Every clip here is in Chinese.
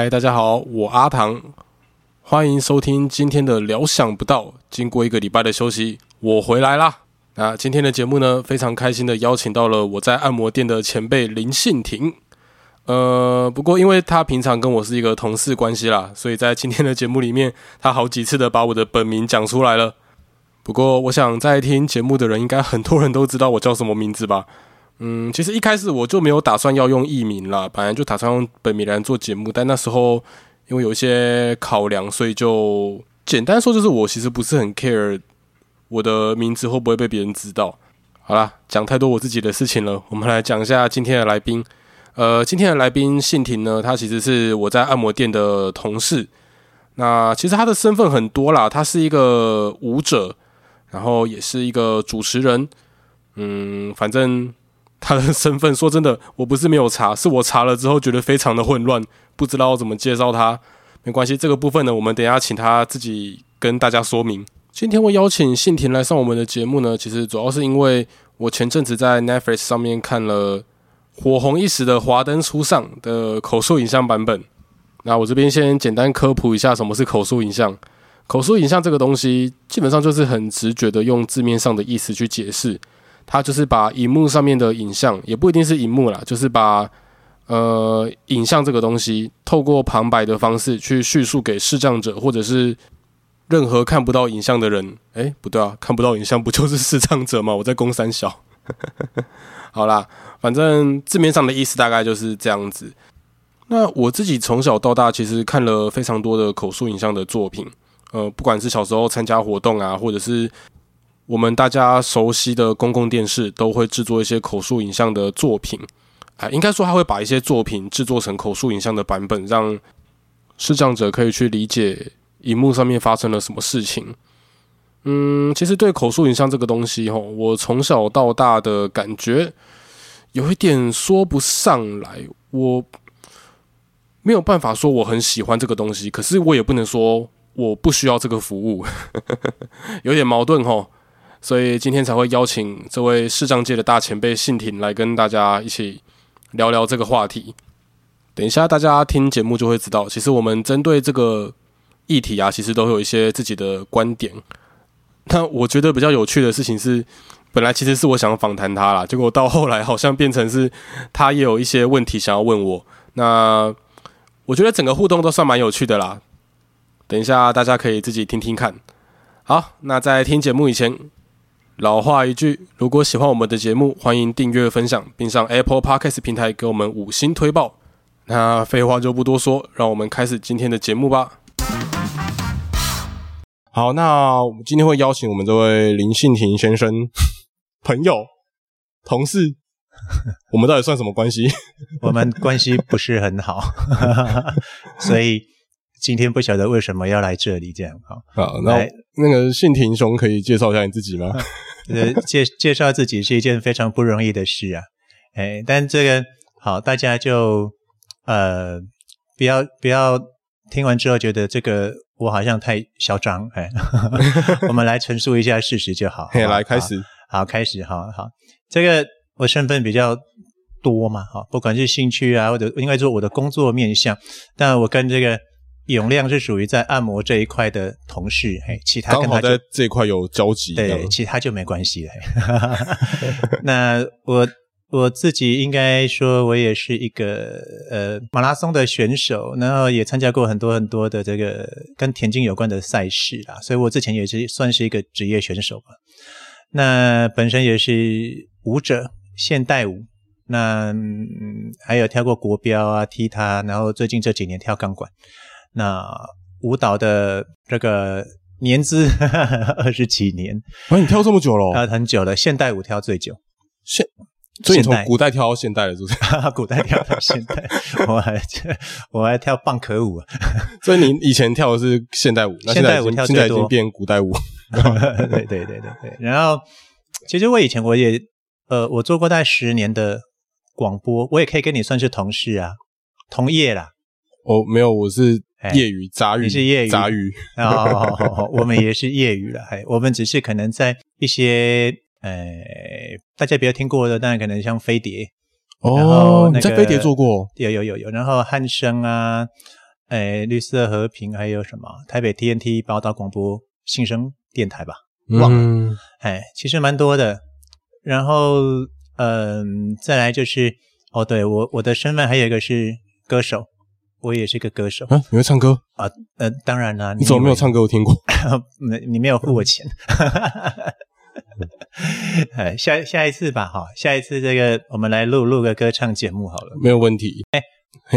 嗨，大家好，我阿唐，欢迎收听今天的聊想不到。经过一个礼拜的休息，我回来啦。那今天的节目呢，非常开心的邀请到了我在按摩店的前辈林信婷。呃，不过因为他平常跟我是一个同事关系啦，所以在今天的节目里面，他好几次的把我的本名讲出来了。不过我想在听节目的人，应该很多人都知道我叫什么名字吧。嗯，其实一开始我就没有打算要用艺名啦，本来就打算用本米兰做节目，但那时候因为有一些考量，所以就简单说就是我其实不是很 care 我的名字会不会被别人知道。好啦，讲太多我自己的事情了，我们来讲一下今天的来宾。呃，今天的来宾信婷呢，他其实是我在按摩店的同事。那其实他的身份很多啦，他是一个舞者，然后也是一个主持人。嗯，反正。他的身份，说真的，我不是没有查，是我查了之后觉得非常的混乱，不知道怎么介绍他。没关系，这个部分呢，我们等一下请他自己跟大家说明。今天会邀请信田来上我们的节目呢，其实主要是因为我前阵子在 Netflix 上面看了火红一时的《华灯初上》的口述影像版本。那我这边先简单科普一下什么是口述影像。口述影像这个东西，基本上就是很直觉的用字面上的意思去解释。它就是把荧幕上面的影像，也不一定是荧幕啦，就是把呃影像这个东西，透过旁白的方式去叙述给视障者或者是任何看不到影像的人。哎，不对啊，看不到影像不就是视障者吗？我在攻 三小。好啦，反正字面上的意思大概就是这样子。那我自己从小到大其实看了非常多的口述影像的作品，呃，不管是小时候参加活动啊，或者是。我们大家熟悉的公共电视都会制作一些口述影像的作品，啊，应该说他会把一些作品制作成口述影像的版本，让视障者可以去理解荧幕上面发生了什么事情。嗯，其实对口述影像这个东西，吼，我从小到大的感觉有一点说不上来，我没有办法说我很喜欢这个东西，可是我也不能说我不需要这个服务，有点矛盾，吼。所以今天才会邀请这位视障界的大前辈信婷来跟大家一起聊聊这个话题。等一下大家听节目就会知道，其实我们针对这个议题啊，其实都有一些自己的观点。那我觉得比较有趣的事情是，本来其实是我想访谈他啦，结果到后来好像变成是他也有一些问题想要问我。那我觉得整个互动都算蛮有趣的啦。等一下大家可以自己听听看。好，那在听节目以前。老话一句，如果喜欢我们的节目，欢迎订阅、分享，并上 Apple Podcast 平台给我们五星推报。那废话就不多说，让我们开始今天的节目吧。好，那我们今天会邀请我们这位林信廷先生，朋友、同事，我们到底算什么关系？我们关系不是很好，所以。今天不晓得为什么要来这里，这样好。好，那那个信廷兄可以介绍一下你自己吗？呃，介介绍自己是一件非常不容易的事啊。哎，但这个好，大家就呃不要不要听完之后觉得这个我好像太嚣张。哎，我们来陈述一下事实就好。来开始，好开始，好好。这个我身份比较多嘛，好，不管是兴趣啊，或者应该说我的工作面向，但我跟这个。永亮是属于在按摩这一块的同事，嘿，其他跟他在这一块有交集，对，其他就没关系了。那我我自己应该说，我也是一个呃马拉松的选手，然后也参加过很多很多的这个跟田径有关的赛事啦，所以我之前也是算是一个职业选手吧。那本身也是舞者，现代舞，那还有跳过国标啊，踢踏，然后最近这几年跳钢管。那舞蹈的这个年资二十几年，啊，你跳这么久了？啊，很久了。现代舞跳最久，现所以你从古代跳到现代了，是不是？古代跳到现代，我还 我还跳棒壳舞。所以你以前跳的是现代舞，现代舞跳现在已经变古代舞。对对对对对。然后，其实我以前我也呃，我做过大概十年的广播，我也可以跟你算是同事啊，同业啦。哦，没有，我是。业余杂鱼，你是业余杂鱼哦，我们也是业余了，哎，我们只是可能在一些呃，大家比较听过的，当然可能像飞碟然后哦，那个你在飞碟做过？有有有有，然后汉声啊，诶，绿色和平，还有什么台北 TNT 报道广播新生电台吧，忘了，嗯，哎，其实蛮多的。然后，嗯、再来就是，哦，对我我的身份还有一个是歌手，我也是个歌手啊，你会唱歌？啊。呃，当然啦，你怎么没有唱歌？我听过。没，你没有付我钱。哎，下下一次吧，哈，下一次这个我们来录录个歌唱节目好了。没有问题。哎，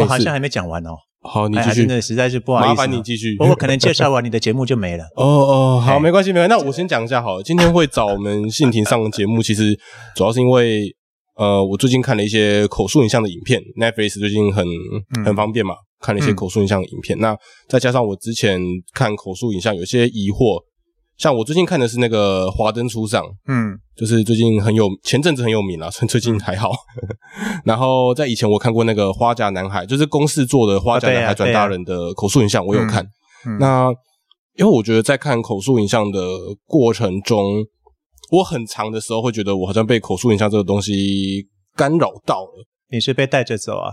我好像还没讲完哦，好，你继续哎真。的实在是不好意思哦，麻烦你继续。我我可能介绍完你的节目就没了。哦哦，好，哎没关系，没关系。那我先讲一下好了。今天会找我们信婷上节目，其实主要是因为呃，我最近看了一些口述影像的影片，Netflix 最近很嗯很方便嘛，看了一些口述影像的影片。那再加上我之前看口述影像有些疑惑，像我最近看的是那个《华灯初上》，嗯就是最近很有前阵子很有名啦，最近还好。然后在以前我看过那个《花甲男孩》，就是公视做的《花甲男孩转大人》的口述影像，我有看。嗯那因为我觉得在看口述影像的过程中，我很长的时候会觉得我好像被口述影像这个东西干扰到了。你是被带着走啊？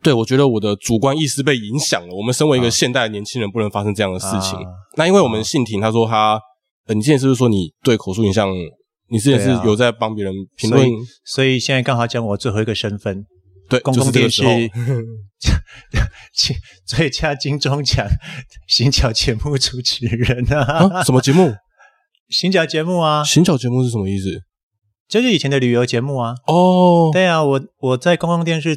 对，我觉得我的主观意识被影响了。我们身为一个现代的年轻人，不能发生这样的事情。啊那因为我们信婷，他说他，呃，你之前是不是说你对口述影像，你之前是有在帮别人评论所以？所以现在刚好讲我最后一个身份，对，公就是共电视 最佳金钟奖行脚节目主持人啊，啊，什么节目？行脚节目啊，行脚节目是什么意思？就是以前的旅游节目啊。哦，对啊，我我在公共电视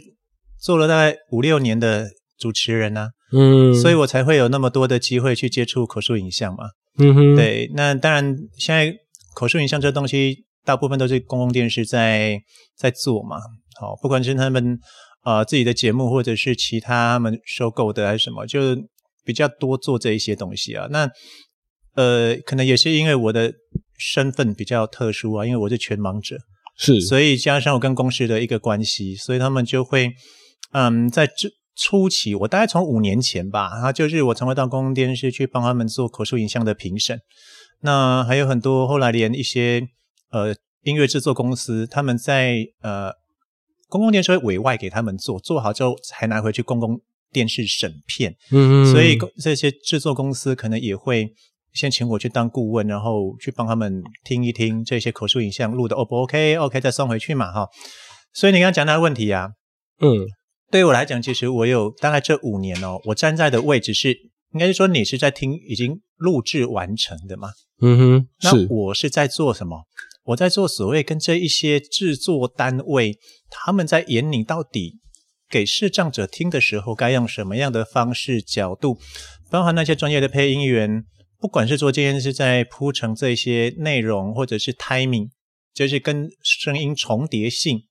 做了大概五六年的主持人啊，嗯，所以我才会有那么多的机会去接触口述影像嘛。嗯哼，，对，那当然，现在口述影像这东西，大部分都是公共电视在在做嘛。好，不管是他们呃自己的节目，或者是其他他们收购的还是什么，就比较多做这一些东西啊。那呃，可能也是因为我的身份比较特殊啊，因为我是全盲者，是，所以加上我跟公司的一个关系，所以他们就会，嗯，在这初期，我大概从五年前吧，然后就是我常会到公共电视去帮他们做口述影像的评审。那还有很多后来连一些呃音乐制作公司，他们在呃公共电视会委外给他们做，做好之后才拿回去公共电视审片。嗯哼，所以这些制作公司可能也会先请我去当顾问，然后去帮他们听一听这些口述影像录的 O 不 OK，OK 再送回去嘛哈。所以你刚刚讲那个问题啊，嗯对于我来讲，其实我有大概这五年哦，我站在的位置是，应该是说你是在听已经录制完成的嘛？嗯哼，那是，我是在做什么？我在做所谓跟这一些制作单位，他们在演你到底给视障者听的时候，该用什么样的方式、角度，包含那些专业的配音员，不管是做这件事在铺成这些内容，或者是 timing，就是跟声音重叠性，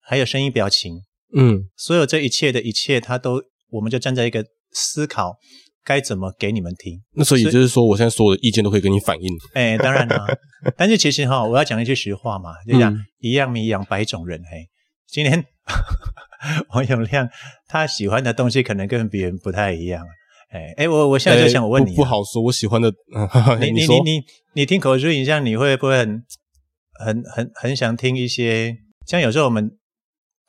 还有声音表情，嗯所有这一切的一切，他都，我们就站在一个思考该怎么给你们听。那所以就是说，我现在所有的意见都可以跟你反映。哎，当然啦，但是其实哈，我要讲一句实话嘛，就讲、嗯一样米养百种人。嘿，今天王永亮他喜欢的东西可能跟别人不太一样。哎哎，我我现在就想我问你、不不，好说，我喜欢的，你你你你你听口述影像，你会不会很很很很想听一些？像有时候我们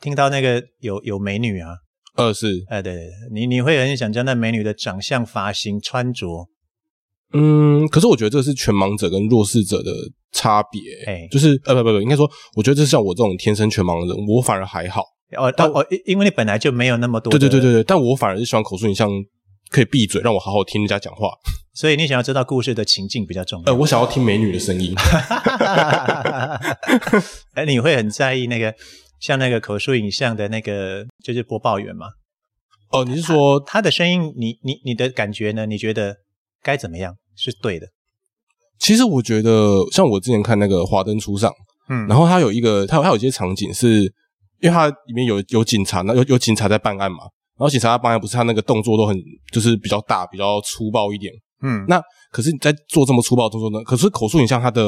听到那个有有美女啊，呃是，哎对对对，你你会很想将那美女的长相、发型、穿着，嗯，可是我觉得这是全盲者跟弱势者的差别，哎就是呃不不不，应该说，我觉得这是像我这种天生全盲的人，我反而还好。哦哦哦，因因为你本来就没有那么多的，对对对对对，但我反而是喜欢口述影像，可以闭嘴，让我好好听人家讲话。所以你想要知道故事的情境比较重要。呃，我想要听美女的声音。哎，你会很在意那个像那个口述影像的那个就是播报员嘛？哦，你是说他的声音，你你你的感觉呢？你觉得该怎么样是对的？其实我觉得，像我之前看那个《华灯初上》，嗯然后它有一个，它有它有一些场景是，因为它里面有有警察，那有有警察在办案嘛，然后警察在办案，不是他那个动作都很就是比较大、比较粗暴一点。嗯，那可是你在做这么粗暴的动作呢？可是口述影像它的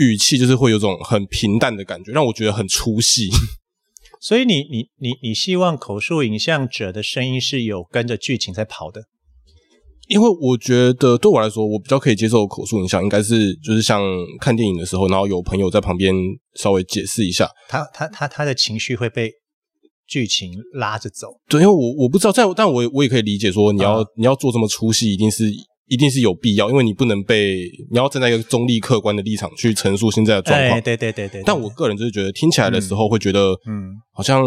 语气就是会有种很平淡的感觉，让我觉得很出戏。所以你你你你希望口述影像者的声音是有跟着剧情在跑的，因为我觉得对我来说，我比较可以接受口述影像，应该是就是像看电影的时候，然后有朋友在旁边稍微解释一下。他他他他的情绪会被剧情拉着走。对，因为我我不知道，在但我我也可以理解说，你要、你要做这么出戏，一定是一定是有必要，因为你不能被你要站在一个中立客观的立场去陈述现在的状况。哎，对对对对。但我个人就是觉得听起来的时候会觉得，嗯，好像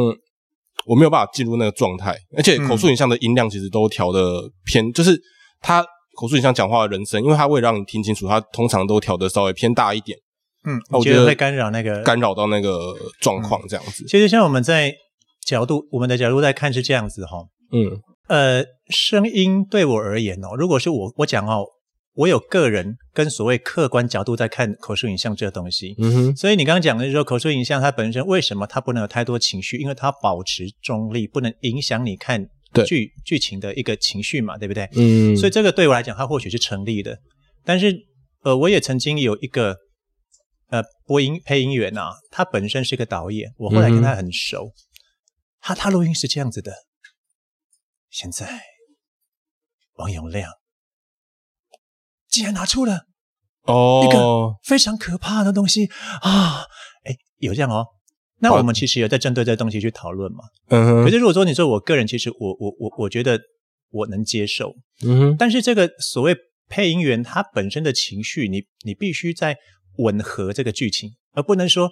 我没有办法进入那个状态，而且口述影像的音量其实都调的偏，就是他口述影像讲话的人声，因为他为了让你听清楚，他通常都调的稍微偏大一点，嗯，我觉得我觉得会干扰那个干扰到那个状况这样子。其实像我们在角度，我们的角度在看是这样子哈、嗯呃，声音对我而言哦，如果是我我讲哦，我有个人跟所谓客观角度在看口述影像这个东西，嗯哼，所以你刚刚讲的就是说口述影像它本身为什么它不能有太多情绪？因为它保持中立，不能影响你看剧剧情的一个情绪嘛，对不对？嗯，所以这个对我来讲，它或许是成立的。但是，呃，我也曾经有一个呃播音配音员啊，他本身是个导演，我后来跟他很熟。他他录音是这样子的：现在王永亮竟然拿出了哦一个哦，非常可怕的东西啊！哎，有这样哦。那我们其实有在针对这东西去讨论嘛？嗯哼，可是如果说你说我个人，其实我我我我觉得我能接受，嗯哼，但是这个所谓配音员他本身的情绪，你你必须在吻合这个剧情，而不能说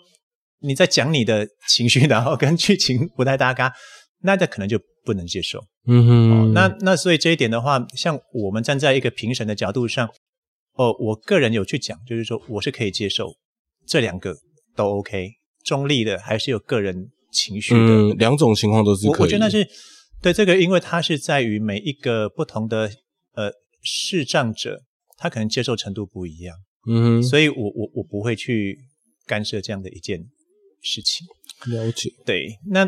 你在讲你的情绪，然后跟剧情不太搭嘎，那这可能就不能接受。嗯哼，哦，那那所以这一点的话，像我们站在一个评审的角度上，哦，我个人有去讲，就是说我是可以接受这两个都 OK，中立的还是有个人情绪的。嗯，两种情况都是我可以。我觉得那是对这个，因为它是在于每一个不同的呃视障者，他可能接受程度不一样，嗯哼，所以我我我不会去干涉这样的一件事情。了解。对，那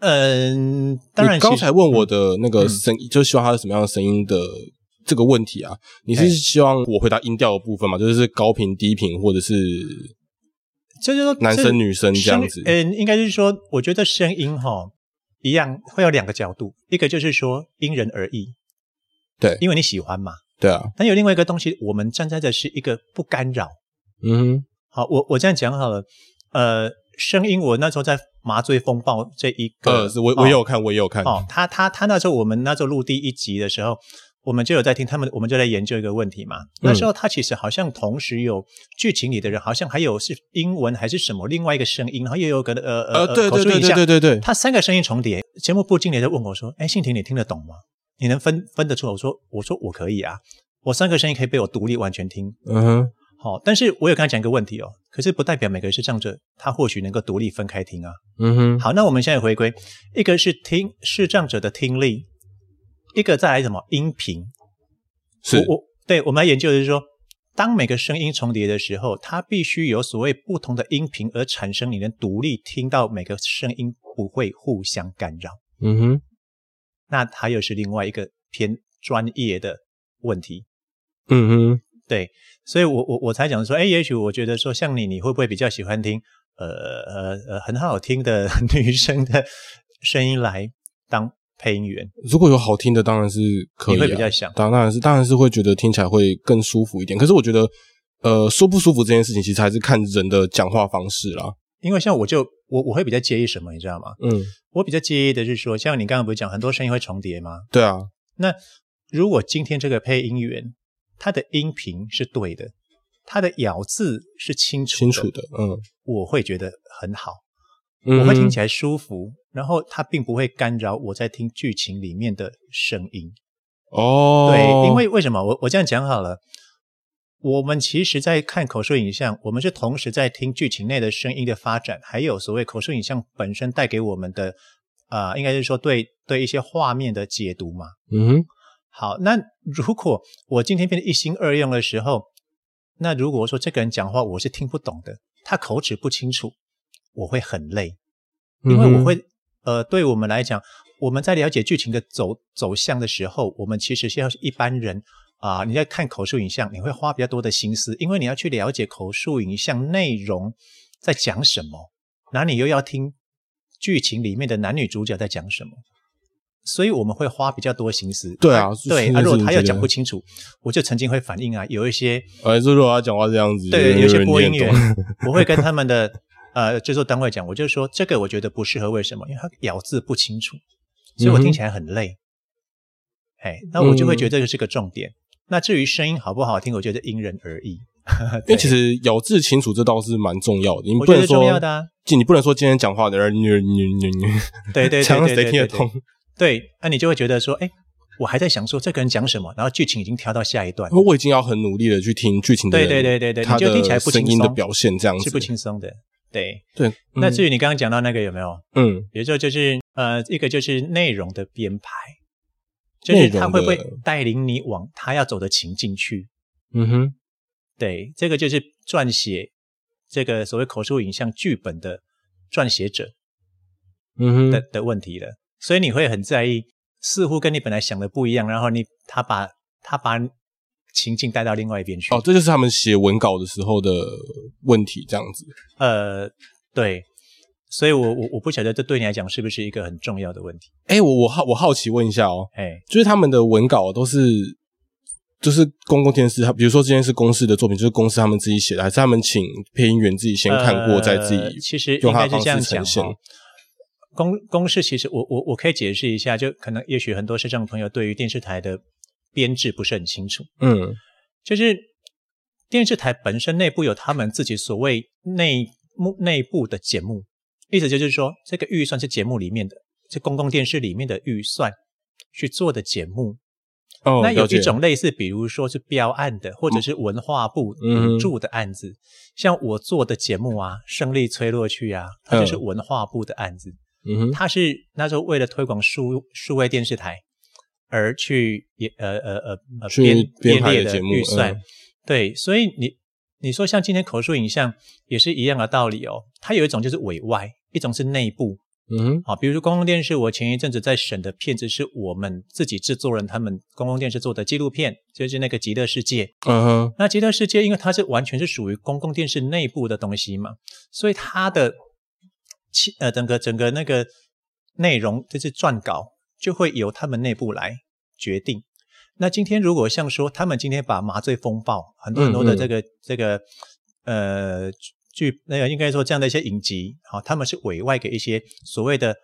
嗯、当然你刚才问我的那个嗯声音，就是希望它是什么样的声音的这个问题啊？你是哎希望我回答音调的部分嘛？就是高频、低频，或者是就是说男生女生这样子嗯、应该是说，我觉得声音哈一样会有两个角度，一个就是说因人而异，对因为你喜欢嘛。对啊，但有另外一个东西，我们站在的是一个不干扰。嗯哼，好，我我这样讲好了。呃，声音我那时候在麻醉风暴这一个，呃，我我也有看，我也有看，哦，他他他那时候我们那时候录第一集的时候，我们就有在听他们，我们就在研究一个问题嘛。那时候他其实好像同时有剧情里的人，好像还有是英文还是什么另外一个声音，然后又有个呃呃，对对对对对对对，他三个声音重叠。节目部经理就问我说：“哎，信婷，你听得懂吗？你能分分得出来？”我说：“我说我可以啊，我三个声音可以被我独立完全听。”嗯哼，好、但是我有跟他讲一个问题哦，可是不代表每个视障者他或许能够独立分开听啊。嗯哼，好，那我们现在回归，一个是听视障者的听力，一个再来什么音频。是我我对我们来研究的是说，当每个声音重叠的时候，它必须有所谓不同的音频而产生，你能独立听到每个声音不会互相干扰。嗯哼，那它又是另外一个偏专业的问题。嗯哼，对，所以我我我才讲说，哎，也许我觉得说，像你，你会不会比较喜欢听呃呃呃很好听的女生的声音来当配音员？如果有好听的，当然是可以、啊，你会比较想当当然是当然是会觉得听起来会更舒服一点。可是我觉得，呃，舒不舒服这件事情，其实还是看人的讲话方式啦。因为像我就我我会比较介意什么，你知道吗？嗯，我比较介意的是说，像你刚刚不是讲很多声音会重叠吗？对啊，那如果今天这个配音员他的音频是对的，它的咬字是清楚清楚的，嗯，我会觉得很好。嗯我会听起来，舒服，然后它并不会干扰我在听剧情里面的声音。哦，对，因为为什么我我这样讲好了？我们其实，在看口述影像，我们是同时在听剧情内的声音的发展，还有所谓口述影像本身带给我们的，啊、应该是说对对一些画面的解读嘛。嗯哼，好，那如果我今天变得一心二用的时候，那如果说这个人讲话我是听不懂的，他口齿不清楚，我会很累。因为我会，呃，对我们来讲，我们在了解剧情的走走向的时候，我们其实是要一般人啊、你在看口述影像，你会花比较多的心思，因为你要去了解口述影像内容在讲什么，那你又要听剧情里面的男女主角在讲什么，所以我们会花比较多心思。对啊对。啊如果他又是你觉得讲不清楚，我就曾经会反映啊，有一些呃，就如果他讲话这样子，对，有些播音员员，，我会跟他们的呃制作单位讲，我就说这个我觉得不适合，为什么？因为他咬字不清楚，所以我听起来很累。哎，那我就会觉得这个是个重点。那至于声音好不好听，我觉得因人而异。因为其实咬字清楚这倒是蛮重要的，你不能说重要的啊，你不能说今天讲话的人，你你你你，对对这样对 对对对谁听得懂？对，那你就会觉得说，哎，我还在想说这个人讲什么，然后剧情已经跳到下一段，因为我已经要很努力的去听剧情的对，对对对对，他你就听起来不轻松，声音的表现这样子是不轻松的。对，对。那至于于你刚刚讲到那个有没有？嗯，比如说就是呃，一个就是内容的编排，就是他会不会带领你往他要走的情境去？嗯哼，对，这个就是撰写这个所谓口述影像剧本的撰写者嗯哼，的的问题了。所以你会很在意，似乎跟你本来想的不一样，然后你他把他把情境带到另外一边去。哦，这就是他们写文稿的时候的问题，这样子。呃，对，所以我我我不晓得这对你来讲是不是一个很重要的问题？哎，我我好我好奇问一下哦，哎，就是他们的文稿都是。就是公共电视，他比如说今天是公司的作品，就是公司他们自己写的，还是他们请配音员自己先看过，再自己呃其实用应该是他的方式这样讲呈现哈。公公式其实我我我可以解释一下，就可能也许很多视障朋友对于电视台的编制不是很清楚，嗯就是电视台本身内部有他们自己所谓内幕内部的节目，意思就是说这个预算是节目里面的，是公共电视里面的预算去做的节目。哦，那有一种类似，比如说是标案的，或者是文化部嗯补助的案子，像我做的节目啊，《胜利吹落去》啊，它就是嗯文化部的案子。嗯哼，他是那时候为了推广数数位电视台而去也呃呃呃呃编编排列的预算，嗯。对，所以你你说像今天口述影像也是一样的道理哦，它有一种就是委外，一种是内部。嗯哼，啊，比如说公共电视，我前一阵子在审的片子是我们自己制作人他们公共电视做的纪录片，就是那个《极乐世界》。嗯哼，那《极乐世界》因为它是完全是属于公共电视内部的东西嘛，所以它的其呃整个整个那个内容就是撰稿就会由他们内部来决定。那今天如果像说他们今天把《麻醉风暴》很多很多的嗯嗯这个、这个呃剧那个应该说这样的一些影集，好、他们是委外给一些所谓的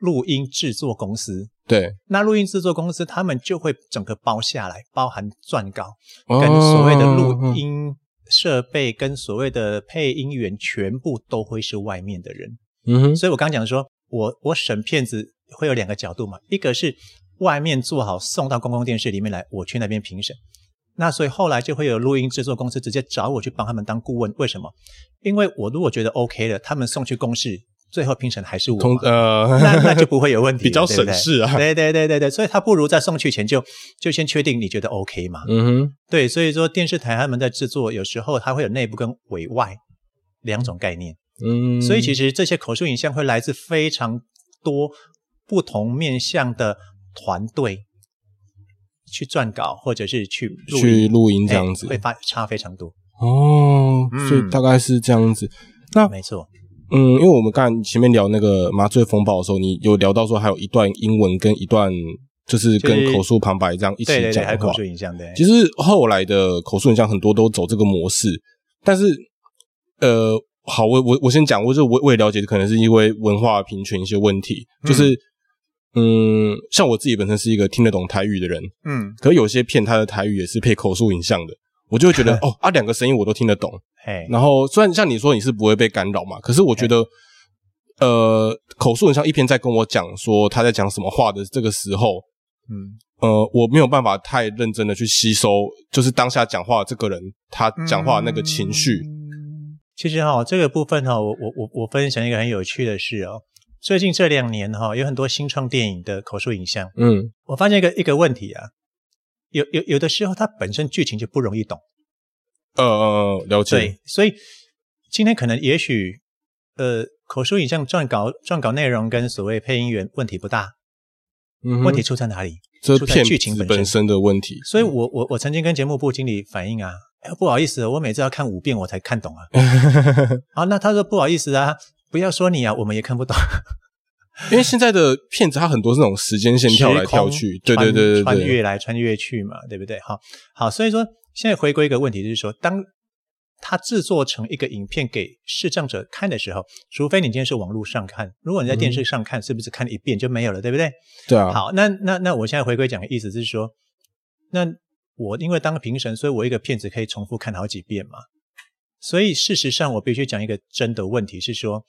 录音制作公司。对，那录音制作公司他们就会整个包下来，包含撰稿，跟跟所谓的录哦音设备跟所谓的配音员，全部都会是外面的人。嗯哼，所以我刚讲说，我我审片子会有两个角度嘛，一个是外面做好送到公共电视里面来，我去那边评审。那所以后来就会有录音制作公司直接找我去帮他们当顾问，为什么？因为我如果觉得 OK 了，他们送去公示，最后评审还是我通，呃，那那就不会有问题，比较省事啊对对对对对，所以他不如在送去前就就先确定你觉得 OK 嘛。嗯哼，对，所以说电视台他们在制作，有时候它会有内部跟委外两种概念。嗯，所以其实这些口述影像会来自非常多不同面向的团队去撰稿，或者是去去录音这哎样子会发差非常多。哦，所以嗯大概是这样子。那没错，嗯，因为我们刚才前面聊那个麻醉风暴的时候，你有聊到说还有一段英文跟一段就是跟口述旁白这样一起对对对，讲还有口。述影像对。其实后来的口述影像很多都走这个模式，但是呃，好，我我我先讲，我就我我也了解，可能是因为文化贫穷一些问题，就是嗯像我自己本身是一个听得懂台语的人，嗯，可有些片它的台语也是配口述影像的，我就会觉得 哦啊，两个声音我都听得懂。嘿，然后虽然像你说你是不会被干扰嘛，可是我觉得，呃，口述影像一边在跟我讲说他在讲什么话的这个时候，嗯呃，我没有办法太认真的去吸收，就是当下讲话这个人他讲话的那个情绪。嗯其实哈、这个部分哈、我我我我分享一个很有趣的事哦。最近这两年哈、有很多新创电影的口述影像，嗯我发现一个一个问题啊，有有有的时候它本身剧情就不容易懂，呃呃，了解。对，所以今天可能也许呃口述影像撰稿撰稿内容跟所谓配音员问题不大，嗯哼问题出在哪里？这出在片剧情本身本身的问题。所以我我我曾经跟节目部经理反映啊，哎不好意思，我每次要看五遍我才看懂啊。啊，那他说不好意思啊，不要说你啊，我们也看不懂。因为现在的片子它很多是那种时间线跳来跳去，对对对对穿，越来穿越去嘛，对不对？好，好，所以说现在回归一个问题，就是说，当它制作成一个影片给视障者看的时候，除非你今天是网络上看，如果你在电视上看，是不是看一遍就没有了，对不对？对啊，好，那那那我现在回归讲的意思是说，那我因为当评审，所以我一个片子可以重复看好几遍嘛。所以事实上，我必须讲一个真的问题是说，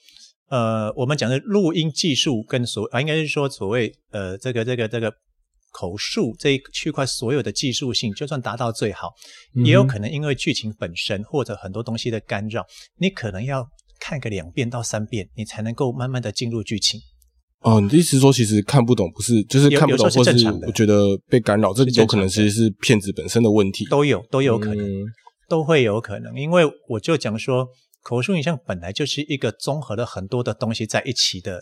呃，我们讲的录音技术跟所啊，应该是说所谓呃这个这个这个口述这一区块所有的技术性，就算达到最好，也有可能因为剧情本身或者很多东西的干扰，你可能要看个两遍到三遍，你才能够慢慢的进入剧情。哦，你的意思是说，其实看不懂不是，就是看不懂，或是我觉得被干扰，这是正有可能其实是骗子本身的问题，都有都有可能。嗯都会有可能，因为我就讲说，口述影像本来就是一个综合了很多的东西在一起的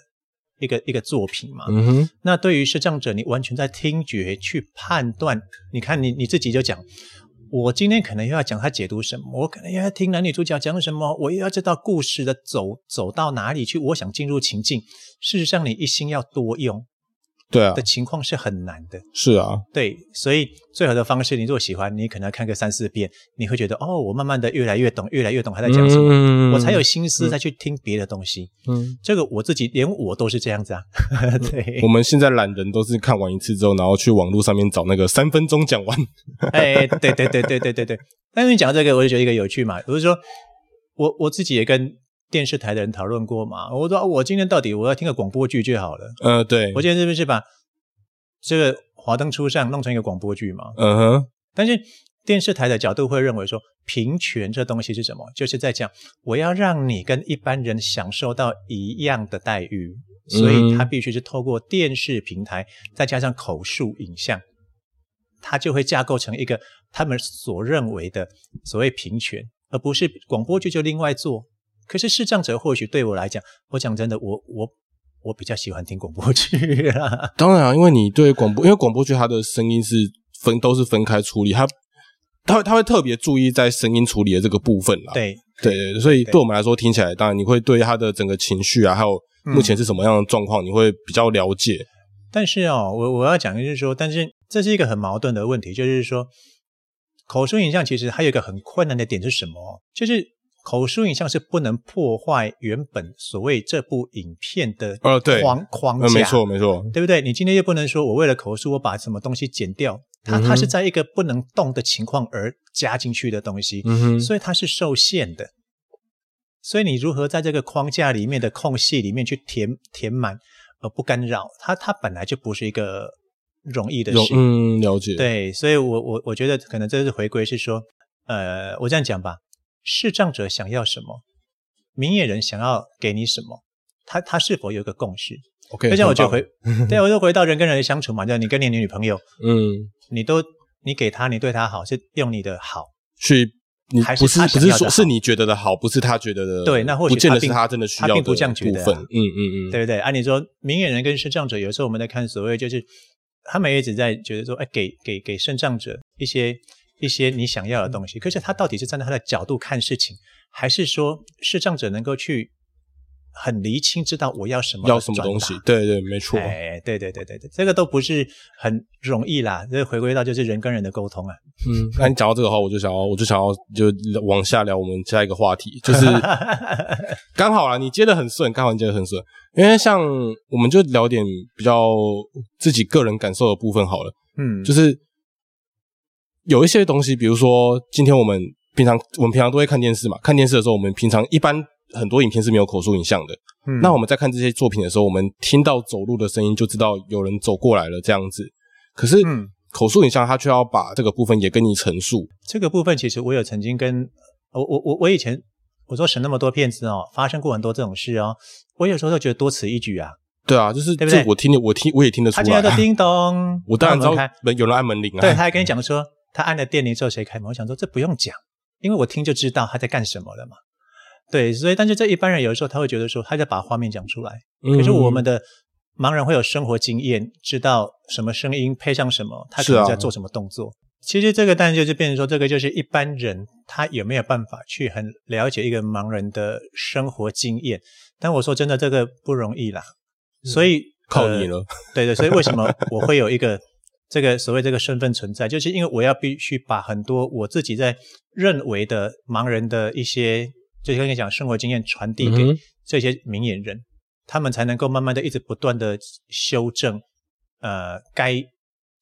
一个一个作品嘛。嗯哼，那对于视障者，你完全在听觉去判断。你看你你自己就讲，我今天可能又要讲他解读什么，我可能又要听男女主角讲什么，我又要知道故事的走走到哪里去，我想进入情境。事实上，你一心要多用对啊的，情况是很难的。是啊，对，所以最好的方式，你如果喜欢，你可能要看个三四遍，你会觉得哦，我慢慢的越来越懂，越来越懂他在讲什么，嗯我才有心思再去听别的东西。嗯，这个我自己连我都是这样子啊。对我，们现在懒人都是看完一次之后，然后去网络上面找那个三分钟讲完，哎，对对对对对对对。但是你讲到这个，我就觉得一个有趣嘛，我是说，我我自己也跟电视台的人讨论过嘛。我说我今天到底我要听个广播剧就好了。呃，对我，今天是不是把这个华灯初上弄成一个广播剧嘛？嗯哼，但是电视台的角度会认为说，平权这东西是什么？就是在讲我要让你跟一般人享受到一样的待遇，所以它必须是透过电视平台，再加上口述影像，它就会架构成一个他们所认为的所谓平权，而不是广播剧就另外做。可是视障者或许对我来讲，我讲真的，我我我比较喜欢听广播剧啦。当然啊，因为你对广播，因为广播剧它的声音是分都是分开处理，它它会它会特别注意在声音处理的这个部分啦。对，对对对，所以对我们来说听起来，当然你会对他的整个情绪啊，还有目前是什么样的状况，你会比较了解。但是哦，我我要讲的就是说，但是这是一个很矛盾的问题，就是说，口述影像其实还有一个很困难的点是什么？就是口述影像是不能破坏原本所谓这部影片的呃对框架，没错没错，对不对？你今天又不能说我为了口述我把什么东西剪掉，它嗯它是在一个不能动的情况而加进去的东西，嗯，所以它是受限的。所以你如何在这个框架里面的空隙里面去填填满，而不干扰它？它本来就不是一个容易的有事。嗯了解，对，所以我我我觉得可能这次回归是说，呃，我这样讲吧，视障者想要什么，明眼人想要给你什么，他他是否有一个共识？，OK，就像我就回，对，我就回到人跟人的相处嘛，就你跟你女朋友，嗯你都你给她，你对她好，是用你的好，去。你还是不是不是说是你觉得的好，不是他觉得的，对那或许不见得是他真的需要的他并不这样觉得啊部分。嗯嗯嗯，对不对？按理说，明眼人跟视障者，有时候我们在看所谓就是，他们也一直在觉得说，哎，给给给视障者一些一些你想要的东西，可是他到底是站在他的角度看事情，还是说视障者能够去很厘清知道我要什么要什么东西？对对，没错。哎，对对对对对，这个都不是很容易啦。这回归到就是人跟人的沟通啊。嗯，那你讲到这个话，我就想要，我就想要就往下聊我们下一个话题，就是 刚好啦，你接的很顺，刚好你接的很顺，因为像我们就聊点比较自己个人感受的部分好了，嗯，就是有一些东西，比如说今天我们平常我们平常都会看电视嘛，看电视的时候，我们平常一般很多影片是没有口述影像的，嗯那我们在看这些作品的时候，我们听到走路的声音就知道有人走过来了这样子。可是嗯口述影像它却要把这个部分也跟你陈述。这个部分其实我有曾经跟我我我我以前我说审那么多片子哦，发生过很多这种事哦，我有时候都觉得多此一举啊。对啊，就是对不对这我听我听我也听得出来啊。他今天都叮咚，我当然知道门有人按门铃啊。对，他还跟你讲说他按了电铃之后谁开门，我想说这不用讲，因为我听就知道他在干什么了嘛。对，所以但是这一般人有的时候他会觉得说他在把画面讲出来，嗯可是我们的盲人会有生活经验，知道什么声音配上什么，他可能在做什么动作。其实这个当然就是变成说，这个就是一般人他有没有办法去很了解一个盲人的生活经验。但我说真的，这个不容易啦。所以呃靠你了。对对，所以为什么我会有一个这个所谓这个身份存在，就是因为我要必须把很多我自己在认为的盲人的一些，就是跟你讲生活经验传递给这些明眼人，他们才能够慢慢的一直不断的修正，呃，该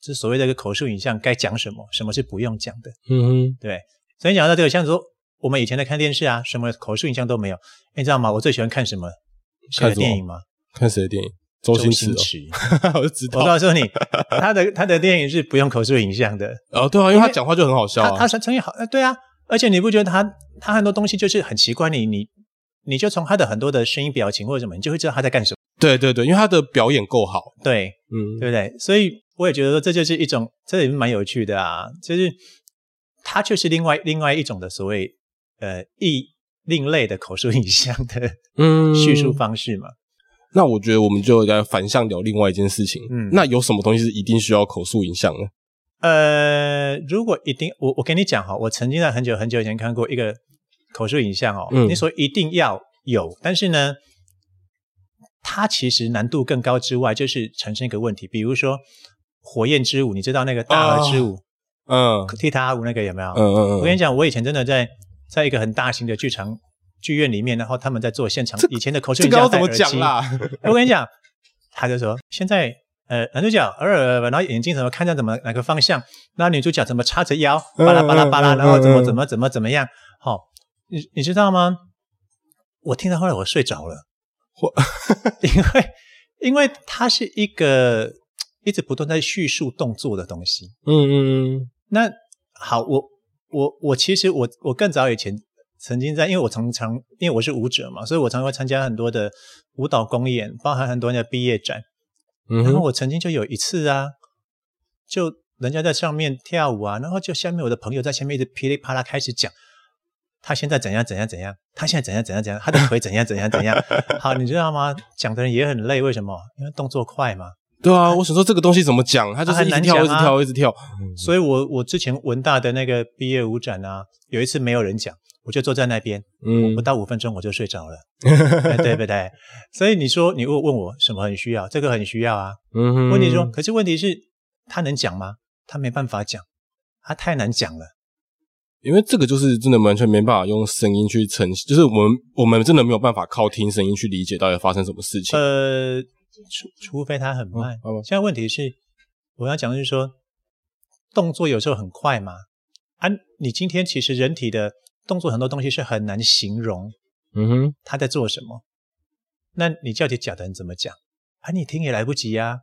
就是所谓的一个口述影像该讲什么，什么是不用讲的，嗯哼，对。所以讲到这个，像说我们以前在看电视啊，什么口述影像都没有，你知道吗？我最喜欢看什么？谁看电影吗？看谁的电影？周星驰 我就知道我。告诉你，他的他的电影是不用口述影像的，哦，对啊，因为他讲话就很好笑啊。他他是成语好，呃，对啊，而且你不觉得他他很多东西就是很奇怪，你你你就从他的很多的声音表情或者什么，你就会知道他在干什么，对对对，因为他的表演够好。对嗯，对不对？所以我也觉得说这就是一种，这也是蛮有趣的啊，就是他就是另外另外一种的所谓呃异另类的口述影像的嗯叙述方式嘛。那我觉得我们就应该反向聊另外一件事情。嗯那有什么东西是一定需要口述影像呢？呃，如果一定，我我跟你讲哈，我曾经在很久很久以前看过一个口述影像哦，嗯你说一定要有，但是呢，它其实难度更高之外，就是产生一个问题，比如说火焰之舞，你知道那个大河之舞、嗯踢踏舞那个有没有？嗯嗯嗯，我跟你讲，我以前真的在在一个很大型的剧场剧院里面，然后他们在做现场以前的口述影这个要怎么讲啦？我跟你讲，他就说现在呃男主角呃，然后眼睛怎么看向怎么哪个方向，然后女主角怎么叉着腰，巴拉巴拉巴拉，然后怎么嗯怎么怎么怎么样，好、你你知道吗？我听到后来我睡着了，我因为因为它是一个一直不断在叙述动作的东西。嗯嗯嗯那好，我我我其实我我更早以前曾经在，因为我常常因为我是舞者嘛，所以我常常会参加很多的舞蹈公演，包含很多人的毕业展。嗯哼，然后我曾经就有一次啊，就人家在上面跳舞啊，然后就下面我的朋友在下面一直噼里啪啦开始讲，他现在怎样怎样怎样，他现在怎样怎样怎样，他的腿怎样怎样怎样。好，你知道吗？讲的人也很累，为什么？因为动作快嘛。对啊，我想说这个东西怎么讲，他就是很一直跳，一直跳，一直跳。所以我我之前文大的那个毕业舞展啊，有一次没有人讲，我就坐在那边，嗯不到五分钟我就睡着了，哎对不对？所以你说你问问我什么很需要，这个很需要啊。嗯哼，问题说，可是问题是他能讲吗？他没办法讲，他太难讲了。因为这个就是真的完全没办法用声音去呈现，就是我们我们真的没有办法靠听声音去理解到底发生什么事情。呃，除除非他很慢。嗯现在问题是，我要讲的是说，动作有时候很快嘛。啊，你今天其实人体的动作很多东西是很难形容嗯哼，他在做什么。那你叫你讲的人怎么讲？啊，你听也来不及啊。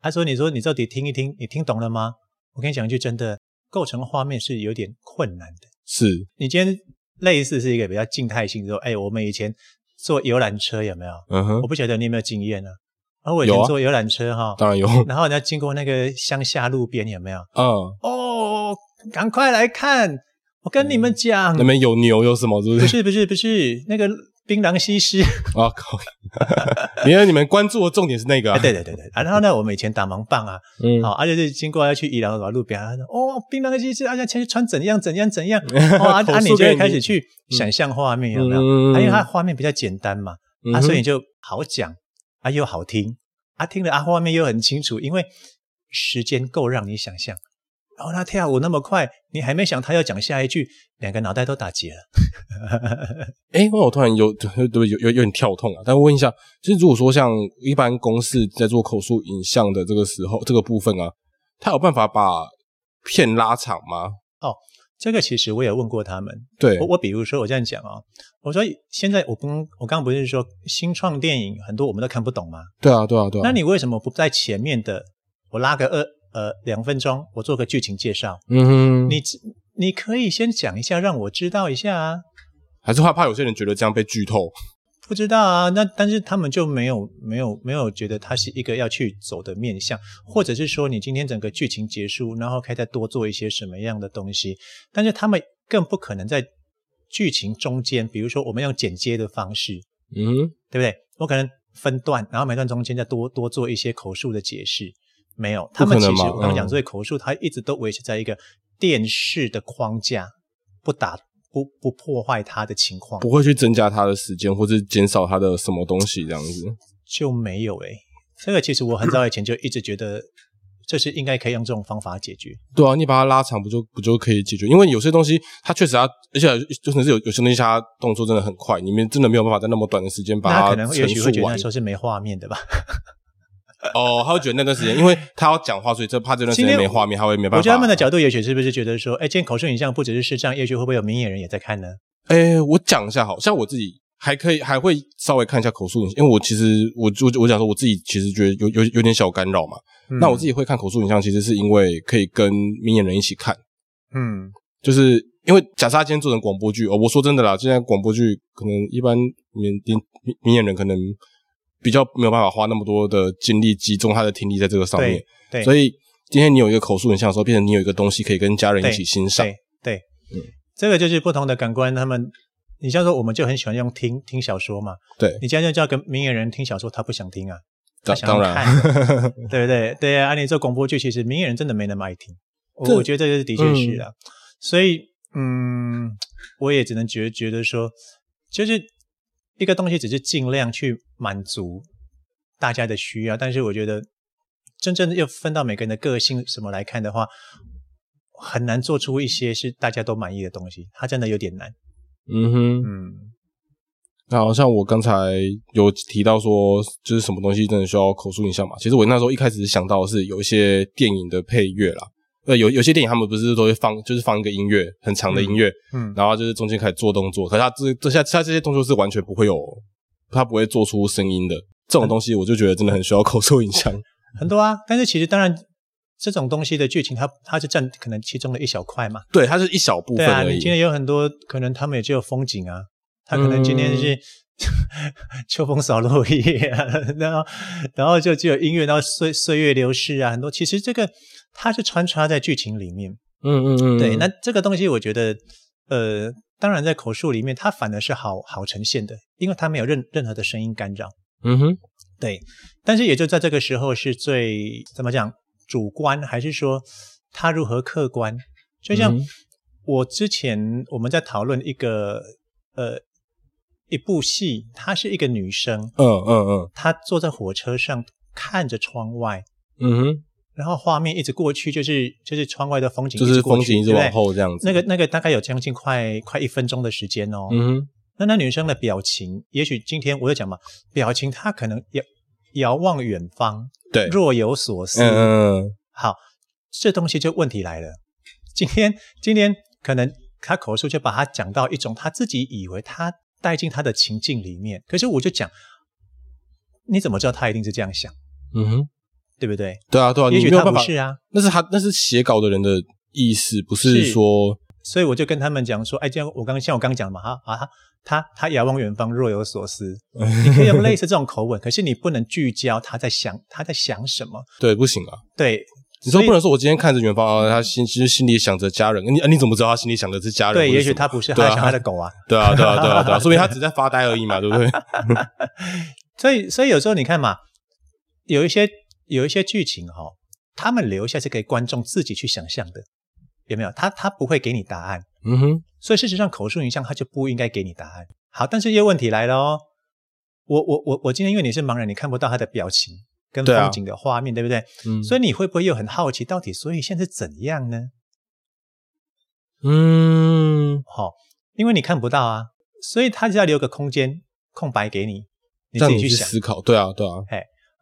他说：“你说你到底听一听，你听懂了吗？”我跟你讲一句真的，构成画面是有点困难的。是，你今天类似是一个比较静态性，说，哎，我们以前坐游览车有没有？嗯哼我，不晓得你有没有经验呢？而我以前坐游览车哈，当然有，然后呢经过那个乡下路边有没有？嗯，哦，赶快来看！我跟你们讲，那边有牛有什么，是不是？不是不是不是那个槟榔西施，啊靠！因为你们关注的重点是那个啊，哎，对对对对，啊，然后呢，我们以前打盲棒啊，嗯，好，而且是经过要去宜良的路边，他说哦，槟榔西施，而且前穿怎样怎样怎样，哦，啊，你就会开始去想象画面有没有？嗯啊，因为它画面比较简单嘛，啊，所以你就好讲，啊又好听，啊听了啊画面又很清楚，因为时间够让你想象。然后他跳舞那么快，你还没想他要讲下一句，两个脑袋都打结了。哎，那我突然有 有有有点跳痛啊。但问一下，就是如果说像一般公司在做口述影像的这个时候，这个部分啊，他有办法把片拉长吗？哦这个其实我也问过他们，对我，我比如说我这样讲啊、我说现在我刚我刚刚不是说新创电影很多我们都看不懂吗？对啊，对啊，对啊。那你为什么不在前面的我拉个二呃两分钟，我做个剧情介绍？嗯哼，你你可以先讲一下，让我知道一下啊。还是害怕有些人觉得这样被剧透？不知道啊，那但是他们就没有没有没有觉得它是一个要去走的面向，或者是说你今天整个剧情结束，然后可以再多做一些什么样的东西，但是他们更不可能在剧情中间，比如说我们用剪接的方式，嗯哼，对不对？我可能分段，然后每段中间再多多做一些口述的解释，没有，他们其实我刚刚讲，嗯所以口述它一直都维持在一个电视的框架，不打不不破坏它的情况。不会去增加它的时间，或是减少它的什么东西这样子。就没有诶、这个其实我很早以前就一直觉得，这是应该可以用这种方法解决。对啊，你把它拉长，不就不就可以解决？因为有些东西它确实它，而且就是有有些东西它动作真的很快，你们真的没有办法在那么短的时间把它可能也许会觉得那时。候是没画面的吧。哦，他会觉得那段时间，因为他要讲话，所以就怕这段时间没画面，他会没办法。我觉得他们的角度也许是不是觉得说，哎，今天口述影像不只是视障，也许会不会有明眼人也在看呢？哎，我讲一下好，像我自己还可以，还会稍微看一下口述影像，因为我其实我我我讲说我自己其实觉得有有有点小干扰嘛。嗯那我自己会看口述影像，其实是因为可以跟明眼人一起看，嗯，就是因为假设他今天做成广播剧，哦，我说真的啦，现在广播剧可能一般明明明明眼人可能比较没有办法花那么多的精力集中他的听力在这个上面对，对，所以今天你有一个口述影像的时候，变成你有一个东西可以跟家人一起欣赏。对对，嗯这个就是不同的感官，他们。你像说，我们就很喜欢用听听小说嘛。对，你今天叫个明眼人听小说，他不想听啊，他当然，看，对不对？对啊，你做广播剧，其实明眼人真的没那么爱听。我我觉得这是的确是啊，所以嗯，我也只能觉觉得说，就是一个东西只是尽量去满足大家的需要，但是我觉得真正要分到每个人的个性什么来看的话，很难做出一些是大家都满意的东西，它真的有点难。嗯哼，嗯，那好像我刚才有提到说，就是什么东西真的需要口述影像嘛？其实我那时候一开始想到的是有一些电影的配乐啦，呃，有有些电影他们不是都会放，就是放一个音乐很长的音乐，嗯然后就是中间开始做动作，可是他这这下他这些动作是完全不会有，他不会做出声音的。这种东西我就觉得真的很需要口述影像。很多啊，但是其实当然。这种东西的剧情它，它是占可能其中的一小块嘛。对，它是一小部分而已。你今天有很多可能他们也只有风景啊，他可能今天是、秋风扫落叶啊，然后然后就只有音乐，然后岁岁月流逝啊，很多其实这个它是穿插在剧情里面。嗯嗯嗯，对，那这个东西我觉得，呃，当然在口述里面它反而是好好呈现的，因为它没有任任何的声音干扰。嗯哼，对，但是也就在这个时候是最怎么讲？主观还是说它如何客观？就像嗯我之前我们在讨论一个呃一部戏，她是一个女生，嗯嗯嗯她坐在火车上看着窗外，嗯哼，然后画面一直过去，就是就是窗外的风景，就是风景一直往后这样子。那个那个大概有将近快快一分钟的时间哦。嗯哼，那那女生的表情，也许今天我就讲嘛，表情她可能遥遥望远方，对，若有所思。嗯好，这东西就问题来了。今天今天可能他口述就把他讲到一种他自己以为他带进他的情境里面，可是我就讲，你怎么知道他一定是这样想，嗯哼，对不对？对啊对啊，也许他不是啊，那是他那是写稿的人的意思，不是是说所以我就跟他们讲说，哎，这样我刚像我刚刚讲的嘛，哈啊，他他遥望远方，若有所思，你可以用类似这种口吻，可是你不能聚焦他在想他在想什么，对不行啊。对。你说不能说我今天看着远方，啊他心其实心里想着家人，你啊你怎么知道他心里想的是家人？对，也许他不是，他想他的狗啊。对啊对啊对啊对啊，说明他只在发呆而已嘛，对不对？所以，所以有时候你看嘛，有一些有一些剧情哈、哦，他们留下是给观众自己去想象的，有没有？他他不会给你答案，嗯哼，所以事实上口述影像他就不应该给你答案。好，但是又问题来了哦，我我我我今天因为你是盲人，你看不到他的表情跟风景的画面，对不对？嗯，所以你会不会又很好奇，到底所以现在是怎样呢？嗯，好、因为你看不到啊，所以他就要留个空间空白给你，你自己去想。去思考，对啊对啊，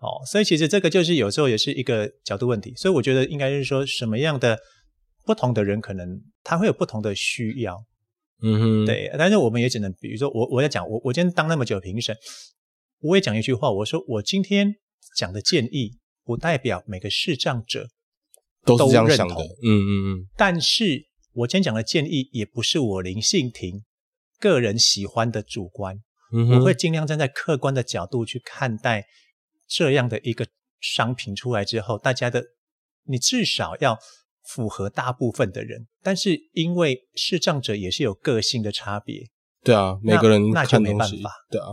哦，所以其实这个就是有时候也是一个角度问题，所以我觉得应该是说什么样的不同的人，可能他会有不同的需要，嗯哼，，对。但是我们也只能，比如说我我在讲，我我今天当那么久评审，我也讲一句话，我说我今天讲的建议不代表每个视障者，都是这样想的，嗯嗯嗯，但是我今天讲的建议也不是我林信廷个人喜欢的主观，嗯，我会尽量站在客观的角度去看待这样的一个商品出来之后，大家的你至少要符合大部分的人，但是因为视障者也是有个性的差别，对啊，每那个人那就看东西没办法，对啊，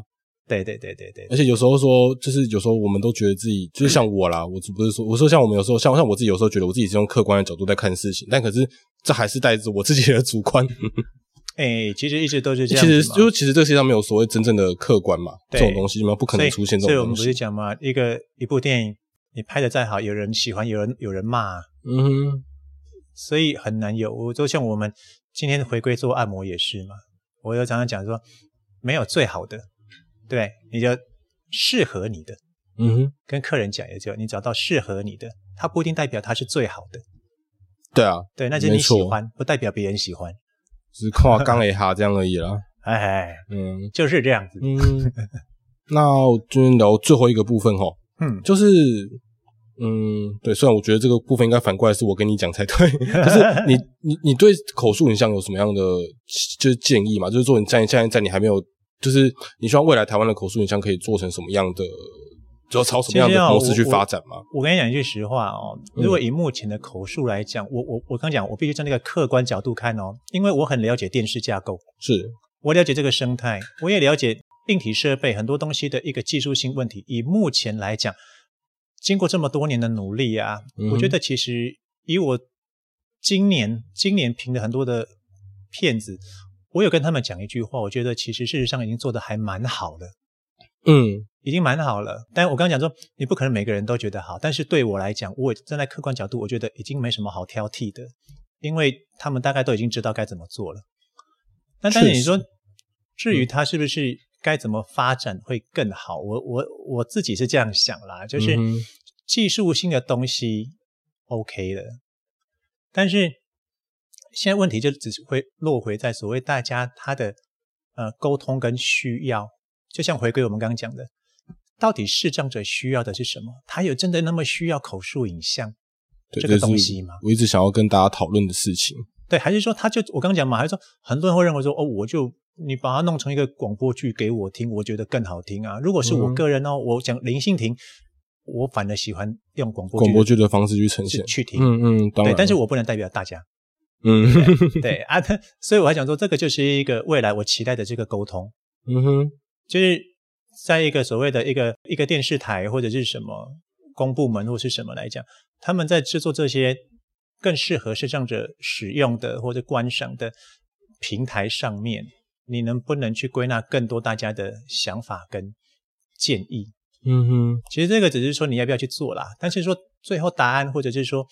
对对对对对而且有时候说，就是有时候我们都觉得自己，就是 像我啦，我不是说，我说像我们有时候，像像我自己有时候觉得我自己是用客观的角度在看事情，但可是这还是带着我自己的主观。哎，其实一直都是这样。其实就其实这个世界上没有所谓真正的客观嘛，这种东西嘛不可能出现这种东西。所以我们不是讲嘛，一个一部电影你拍的再好，有人喜欢，有人有人骂，嗯哼，所以很难有。就像我们今天回归做按摩也是嘛，我有常常讲说，没有最好的，对，你就适合你的，嗯哼，跟客人讲也就你找到适合你的，它不一定代表它是最好的。对啊，对，那就你喜欢，不代表别人喜欢，只是跨刚一下这样而已啦。哎，嗯，就是这样子。嗯，那今天聊最后一个部分哈，嗯，就是，嗯，对，虽然我觉得这个部分应该反过来是我跟你讲才对，就是你 你你对口述影像有什么样的就是建议嘛？就是说你在现在在你还没有，就是你希望未来台湾的口述影像可以做成什么样的？就要朝什么样的模式去发展吗？我跟你讲一句实话哦，如果以目前的口述来讲，我我我刚讲，我必须从那个客观角度看哦，因为我很了解电视架构，是我了解这个生态，我也了解硬体设备很多东西的一个技术性问题。以目前来讲，经过这么多年的努力啊，我觉得其实以我今年今年评的很多的片子，我有跟他们讲一句话，我觉得其实事实上已经做的还蛮好的。嗯。已经蛮好了，但我刚刚讲说，你不可能每个人都觉得好，但是对我来讲，我站在客观角度，我觉得已经没什么好挑剔的，因为他们大概都已经知道该怎么做了。那但是你说，至于他是不是该怎么发展会更好，我我我自己是这样想啦，就是技术性的东西 OK 的，但是现在问题就只是会落回在所谓大家他的呃沟通跟需要，就像回归我们刚刚讲的。到底视障者需要的是什么？他有真的那么需要口述影像这个东西吗？我一直想要跟大家讨论的事情。对，还是说他就我刚刚讲嘛？还是说很多人会认为说哦，我就你把它弄成一个广播剧给我听，我觉得更好听啊。如果是我个人哦，我讲林信婷，我反而喜欢用广播广播剧的方式去呈现去听。嗯嗯，对，但是我不能代表大家。嗯，对 啊，所以我还想说，这个就是一个未来我期待的这个沟通。嗯哼，就是。在一个所谓的一个一个电视台或者是什么公部门或是什么来讲，他们在制作这些更适合视障者使用的或者观赏的平台上面，你能不能去归纳更多大家的想法跟建议？嗯哼，其实这个只是说你要不要去做啦，但是说最后答案或者是说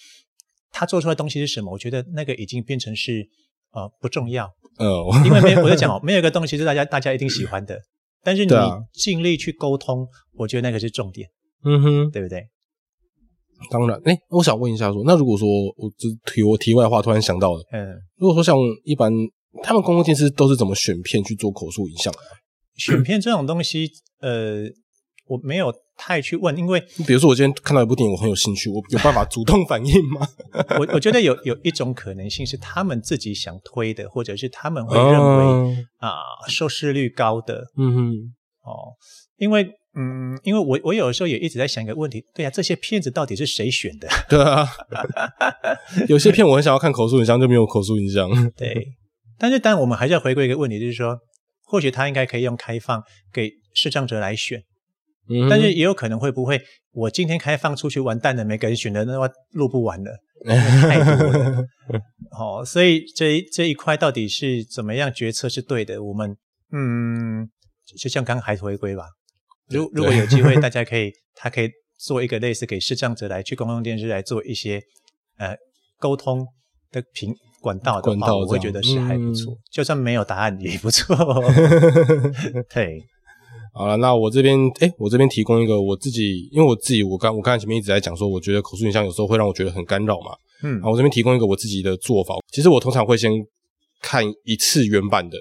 他做出来东西是什么，我觉得那个已经变成是呃不重要。呃，因为没有我在讲哦，没有一个东西是大家大家一定喜欢的。但是你尽力去沟通，我觉得那个是重点，嗯哼，对不对？当然，哎，我想问一下，说那如果说我这题我题外话突然想到了，嗯，如果说像一般他们公共电视都是怎么选片去做口述影像的？选片这种东西，呃。我没有太去问，因为比如说我今天看到一部电影，我很有兴趣，我有办法主动反应吗？我我觉得有有一种可能性是他们自己想推的，或者是他们会认为啊收视率高的，嗯哼，哦，因为嗯，因为我我有的时候也一直在想一个问题，对啊，这些片子到底是谁选的？对啊，有些片我很想要看口述影像，就没有口述影像。对，但是但我们还是要回归一个问题，就是说，或许他应该可以用开放给视障者来选。但是也有可能会不会，我今天开放出去完蛋了，没个人选的那我录不完了，太多了。哦，所以这这一块到底是怎么样决策是对的？我们嗯，就像刚还回归吧。如如果有机会，大家可以他可以做一个类似给视障者来去公共电视来做一些呃沟通的平管道的话，我会觉得是还不错。就算没有答案也不错。对。好了，那我这边，哎，我这边提供一个我自己，因为我自己，我刚我刚才前面一直在讲说，我觉得口述影像有时候会让我觉得很干扰嘛，嗯，然后我这边提供一个我自己的做法，其实我通常会先看一次原版的，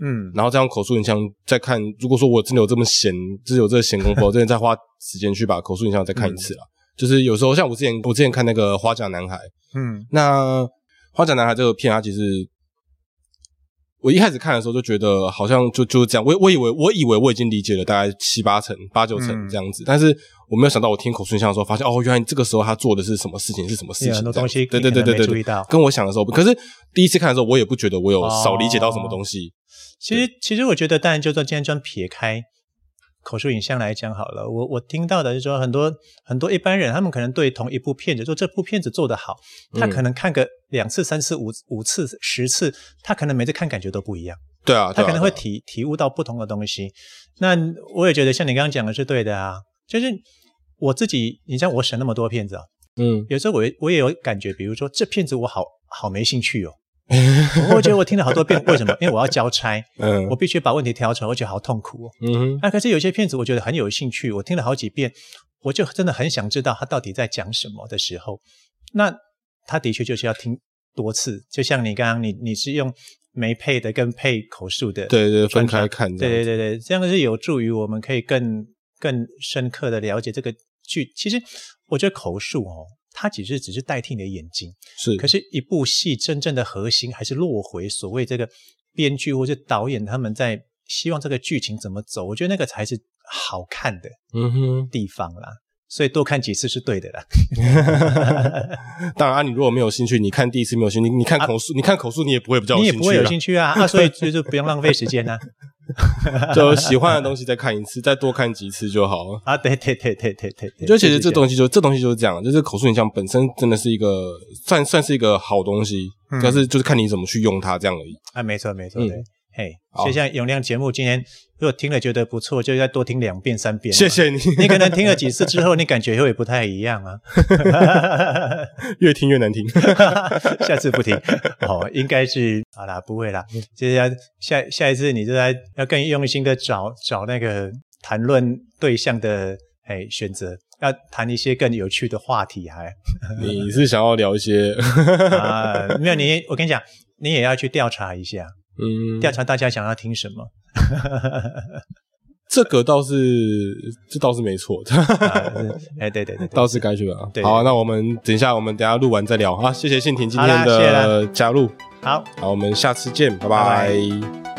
嗯，然后再用口述影像再看，如果说我真的有这么闲，就是有这个闲工夫，我真的再花时间去把口述影像再看一次了。就是有时候像我之前，我之前看那个花甲男孩，嗯，那花甲男孩这个片，它其实。我一开始看的时候就觉得好像就就是这样，我我以为我以为我已经理解了大概七八成、八九成这样子，但是我没有想到我听口述相的时候发现哦，原来这个时候他做的是什么事情，是什么事情？很多东西对对对对对，跟我想的时候，可是第一次看的时候，我也不觉得我有少理解到什么东西。其实其实我觉得，当然就算今天这样撇开口述影像来讲好了，我我听到的是说很多很多一般人，他们可能对同一部片子，说这部片子做得好，他可能看个两次、三次、五五次、十次，他可能每次看感觉都不一样。对啊，他可能会体体悟到不同的东西。那我也觉得像你刚刚讲的是对的啊，就是我自己，你像我审那么多片子啊，嗯，有时候我我也有感觉，比如说这片子我好好没兴趣哦，我觉得我听了好多遍，为什么？因为我要交差，嗯，我必须把问题挑出来，我觉得好痛苦哦，嗯哼。那可是有些片子我觉得很有兴趣，我听了好几遍，我就真的很想知道他到底在讲什么的时候，那他的确就是要听多次，就像你刚刚你你是用。没配的跟配口述的，对对，分开看。对对对对，这样是有助于我们可以更更深刻的了解这个剧。其实我觉得口述哦，它其实只是代替你的眼睛，是。可是，一部戏真正的核心还是落回所谓这个编剧或者导演他们在希望这个剧情怎么走。我觉得那个才是好看的嗯哼地方啦。所以多看几次是对的啦。当然，你如果没有兴趣，你看第一次没有兴趣，你看口述，你看口述，你也不会比较，你也不会有兴趣啊。啊，所以就是不用浪费时间啊。就喜欢的东西再看一次，再多看几次就好了。啊，对对对对对对。就其实这东西就这东西就是这样，就是口述影像本身真的是一个算算是一个好东西，但是就是看你怎么去用它这样而已。啊，没错没错，对。嘿，就像永亮节目，今天如果听了觉得不错，就再多听两遍、三遍。谢谢你。你可能听了几次之后，你感觉会不太一样啊。越听越难听，下次不听。哦，应该是好啦，不会啦。就是要下下一次，你就在要更用心的找找那个谈论对象的哎选择，要谈一些更有趣的话题。还你是想要聊一些啊？没有你，我跟你讲，你也要去调查一下。嗯，调查大家想要听什么？这个倒是，这倒是没错的。哎，对对对，倒是该去了。好，那我们等一下，我们等下录完再聊啊。谢谢信婷今天的加入。好，好，我们下次见，拜拜。